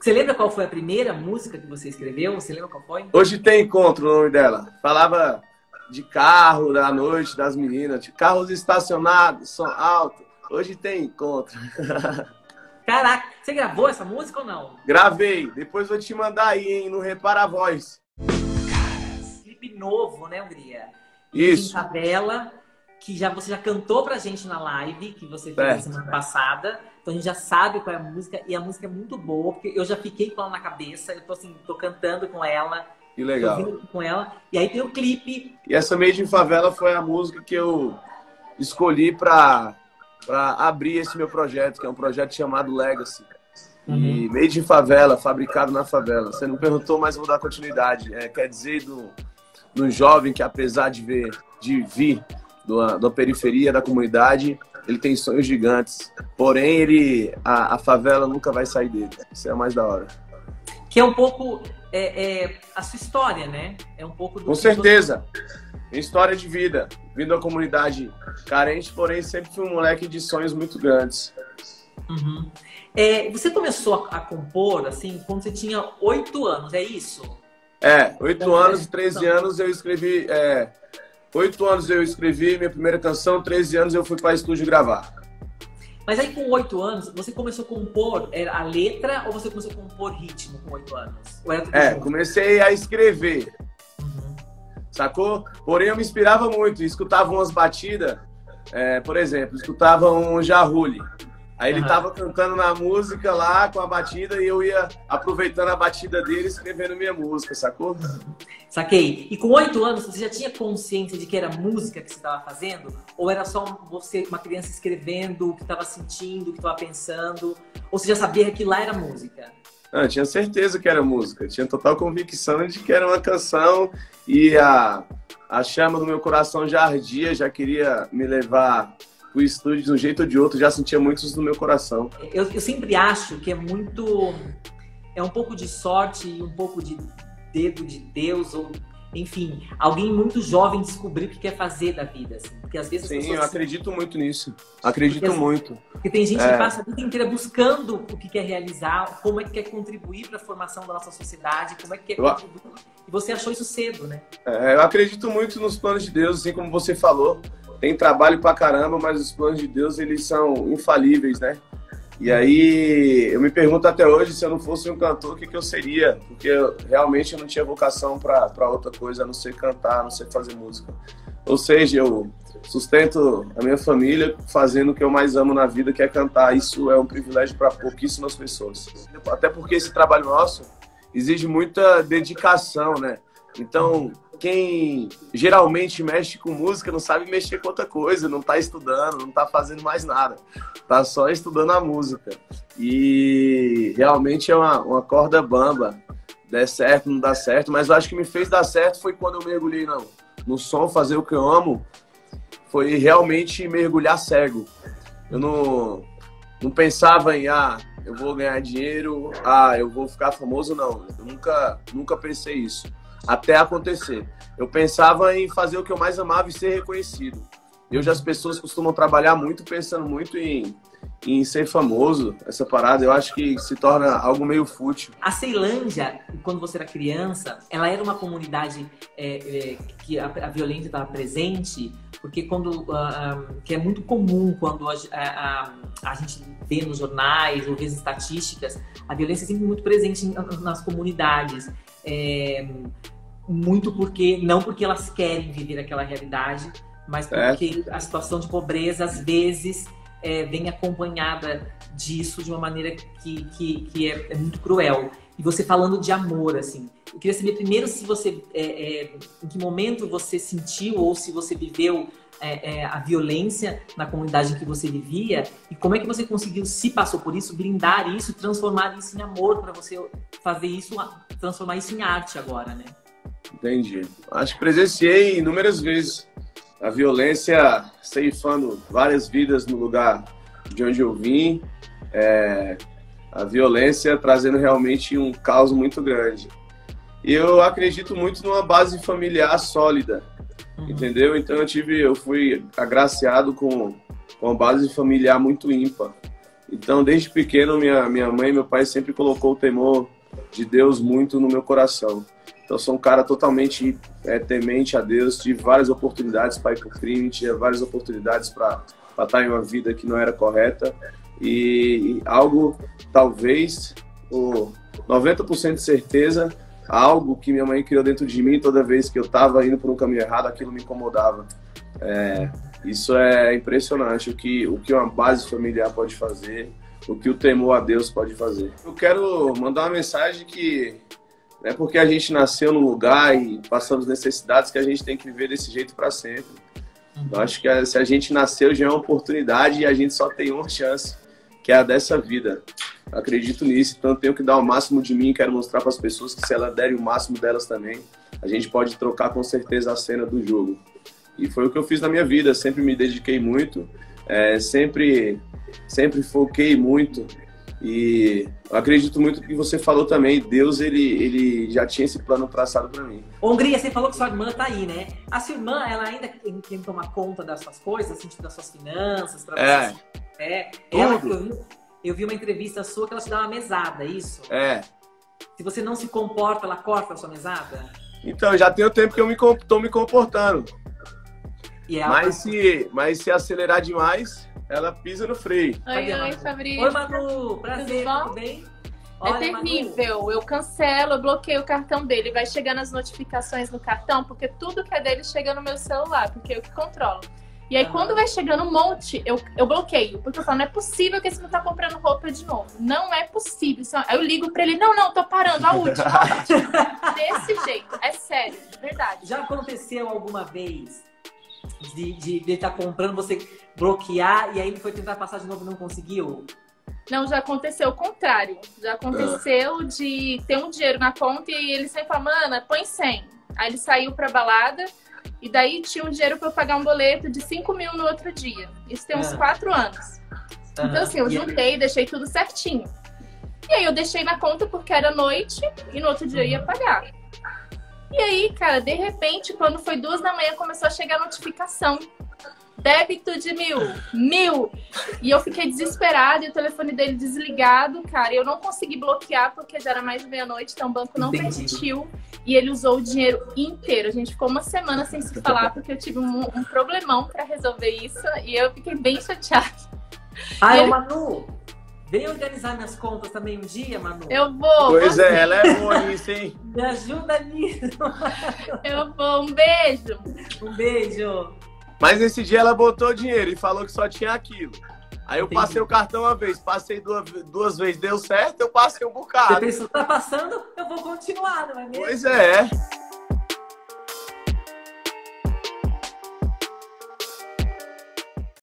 Você lembra qual foi a primeira música que você escreveu? Você lembra qual foi? Hoje tem encontro o nome dela. Falava de carro da noite das meninas, de carros estacionados, som alto. Hoje tem encontro. Caraca, você gravou essa música ou não? Gravei. Depois vou te mandar aí, hein? No Repara a Voz. Clipe novo, né, Hungria? Isso. Em favela, que já, você já cantou pra gente na live, que você fez Certo. semana passada. Então a gente já sabe qual é a música. E a música é muito boa, porque eu já fiquei com ela na cabeça. Eu tô assim, tô cantando com ela, Que legal. com ela. E aí tem o clipe. E essa Made in Favela foi a música que eu escolhi para para abrir esse meu projeto, que é um projeto chamado Legacy. E Made in Favela, fabricado na favela. Você não perguntou, mas eu vou dar continuidade. É, quer dizer do, do jovem que apesar de ver, de vir da, da periferia da comunidade, ele tem sonhos gigantes. Porém, ele a, a favela nunca vai sair dele. Isso é mais da hora. Que é um pouco é, é, a sua história, né? É um pouco do Com certeza. Minha história de vida. Vindo da comunidade carente, porém sempre fui um moleque de sonhos muito grandes. Uhum. É, você começou a, a compor, assim, quando você tinha oito anos, é isso? É, oito Então, anos e 13 então. anos eu escrevi. É, oito anos eu escrevi minha primeira canção, 13 anos eu fui para estúdio gravar. Mas aí com oito anos, você começou a compor a letra ou você começou a compor ritmo com oito anos? É, junto? comecei a escrever, Uhum. sacou? Porém eu me inspirava muito, escutava umas batidas, é, por exemplo, escutava um Jarrulli. Aí ele Aham. tava cantando na música lá com a batida e eu ia aproveitando a batida dele escrevendo minha música, sacou? Saquei. E com oito anos, você já tinha consciência de que era música que você estava fazendo? Ou era só você, uma criança escrevendo o que estava sentindo, o que estava pensando? Ou você já sabia que lá era música? Não, eu tinha certeza que era música, tinha total convicção de que era uma canção e a, a chama do meu coração já ardia, já queria me levar pro estúdio de um jeito ou de outro, já sentia muito isso no meu coração. Eu, eu sempre acho que é muito. É um pouco de sorte e um pouco de dedo de Deus, ou enfim, alguém muito jovem descobrir o que quer fazer da vida. Assim, porque às vezes Sim, pessoas. eu acredito muito nisso. Acredito Porque- muito. Porque tem gente É. que passa a vida inteira buscando o que quer realizar, como é que quer contribuir para a formação da nossa sociedade, como é que quer Eu- contribuir. E você achou isso cedo, né? É, eu acredito muito nos planos de Deus, assim como você falou. Tem trabalho pra caramba, mas os planos de Deus, eles são infalíveis, né? E aí, eu me pergunto até hoje, se eu não fosse um cantor, o que, que eu seria? Porque eu, realmente eu não tinha vocação pra outra coisa, a não ser cantar, a não ser fazer música. Ou seja, eu sustento a minha família fazendo o que eu mais amo na vida, que é cantar. Isso é um privilégio para pouquíssimas pessoas. Até porque esse trabalho nosso exige muita dedicação, né? Então, quem geralmente mexe com música não sabe mexer com outra coisa, não tá estudando, não tá fazendo mais nada. Tá só estudando a música. E realmente é uma, uma corda bamba. Der certo, não dá certo, mas eu acho que me fez dar certo foi quando eu mergulhei no, no som, fazer o que eu amo, foi realmente mergulhar cego. Eu não, não pensava em, ah, eu vou ganhar dinheiro, ah, eu vou ficar famoso, não. Eu nunca, nunca pensei isso. Até acontecer. Eu pensava em fazer o que eu mais amava e ser reconhecido. E hoje as pessoas costumam trabalhar muito pensando muito em, em ser famoso. Essa parada eu acho que se torna algo meio fútil. A Ceilândia, quando você era criança, ela era uma comunidade é, é, que a, a violência estava presente, porque quando ah, que é muito comum quando a, a- a- gente vê nos jornais ou vê as estatísticas, a violência é sempre muito presente nas comunidades. É, muito porque não porque elas querem viver aquela realidade, mas É. porque a situação de pobreza às vezes é, vem acompanhada disso de uma maneira que, que, que é, é muito cruel. E você falando de amor, assim, eu queria saber primeiro se você, é, é, em que momento você sentiu ou se você viveu é, é, a violência na comunidade em que você vivia e como é que você conseguiu, se passou por isso, blindar isso, transformar isso em amor para você fazer isso, transformar isso em arte agora, né? Entendi. Acho que presenciei inúmeras vezes a violência ceifando várias vidas no lugar de onde eu vim. É, a violência trazendo realmente um caos muito grande. E eu acredito muito numa base familiar sólida, Uhum. entendeu? Então eu tive, eu fui agraciado com, com uma base familiar muito ímpar. Então, desde pequeno, minha, minha mãe e meu pai sempre colocou o temor de Deus muito no meu coração. Então, sou um cara totalmente é, temente a Deus. Tive várias oportunidades para ir para o crime, tive várias oportunidades para estar em uma vida que não era correta. E, algo, talvez, o 90% de certeza, algo que minha mãe criou dentro de mim, toda vez que eu estava indo por um caminho errado, aquilo me incomodava. É, isso é impressionante, o que, o que uma base familiar pode fazer, o que o temor a Deus pode fazer. Eu quero mandar uma mensagem que é porque a gente nasceu no lugar e passamos necessidades que a gente tem que viver desse jeito para sempre. Eu acho que se a gente nasceu já é uma oportunidade e a gente só tem uma chance, que é a dessa vida. Acredito nisso, então tenho que dar o máximo de mim, quero mostrar para as pessoas que se elas derem o máximo delas também, a gente pode trocar com certeza a cena do jogo. E foi o que eu fiz na minha vida, sempre me dediquei muito, é, sempre, sempre foquei muito e acredito muito que você falou também, Deus ele, ele já tinha esse plano traçado para mim. Hungria, você falou que sua irmã tá aí, né? A sua irmã, ela ainda quer tomar conta das suas coisas, assim, tipo, das suas finanças, para é. você. É. Ela, eu, vi, eu vi uma entrevista sua que ela te dá uma mesada, é isso? É. Se você não se comporta, ela corta a sua mesada? Então, já tem o tempo que eu me, tô me comportando. Ela... Mas, se, mas se acelerar demais, ela pisa no freio. Oi, oi, Fabrício. Oi, Manu. Prazer, tudo, tudo bem? É Olha, é terrível. Manu. Eu cancelo, eu bloqueio o cartão dele. Vai chegando as notificações no cartão, porque tudo que é dele chega no meu celular, porque eu que controlo. E aí, ah. quando vai chegando um monte, eu, eu bloqueio. Porque eu falo, não é possível que esse não tá comprando roupa de novo. Não é possível. Aí eu ligo pra ele, não, não, tô parando, a última. Desse jeito. É sério, verdade. Já aconteceu alguma vez de, de, de estar tá comprando, você bloquear e aí ele foi tentar passar de novo e não conseguiu? Não, já aconteceu o contrário. Já aconteceu de ter um dinheiro na conta e ele sempre fala, mana, põe 100. Aí ele saiu pra balada e daí tinha um dinheiro para eu pagar um boleto de 5 mil no outro dia. Isso tem uns 4 ah. anos. Então, assim, eu juntei, deixei tudo certinho. E aí eu deixei na conta porque era noite e no outro dia eu ia pagar. E aí, cara, de repente, quando foi duas da manhã, começou a chegar a notificação. Débito de mil, mil. E eu fiquei desesperada e o telefone dele desligado, cara. Eu não consegui bloquear porque já era mais de meia-noite, então o banco não Entendi. permitiu. E ele usou o dinheiro inteiro. A gente ficou uma semana sem se falar porque eu tive um, um problemão para resolver isso e eu fiquei bem chateada. Ai, ele... Manu, Vem organizar minhas contas também um dia, Manu. Eu vou. Pois é, ela é boa nisso, hein? Me ajuda nisso. Eu vou. Um beijo. Um beijo. Mas nesse dia ela botou dinheiro e falou que só tinha aquilo. Aí eu Entendi. passei o cartão uma vez, passei duas, duas vezes, deu certo, eu passei um bocado. Você pensou, tá passando, eu vou continuar, não é mesmo? Pois é.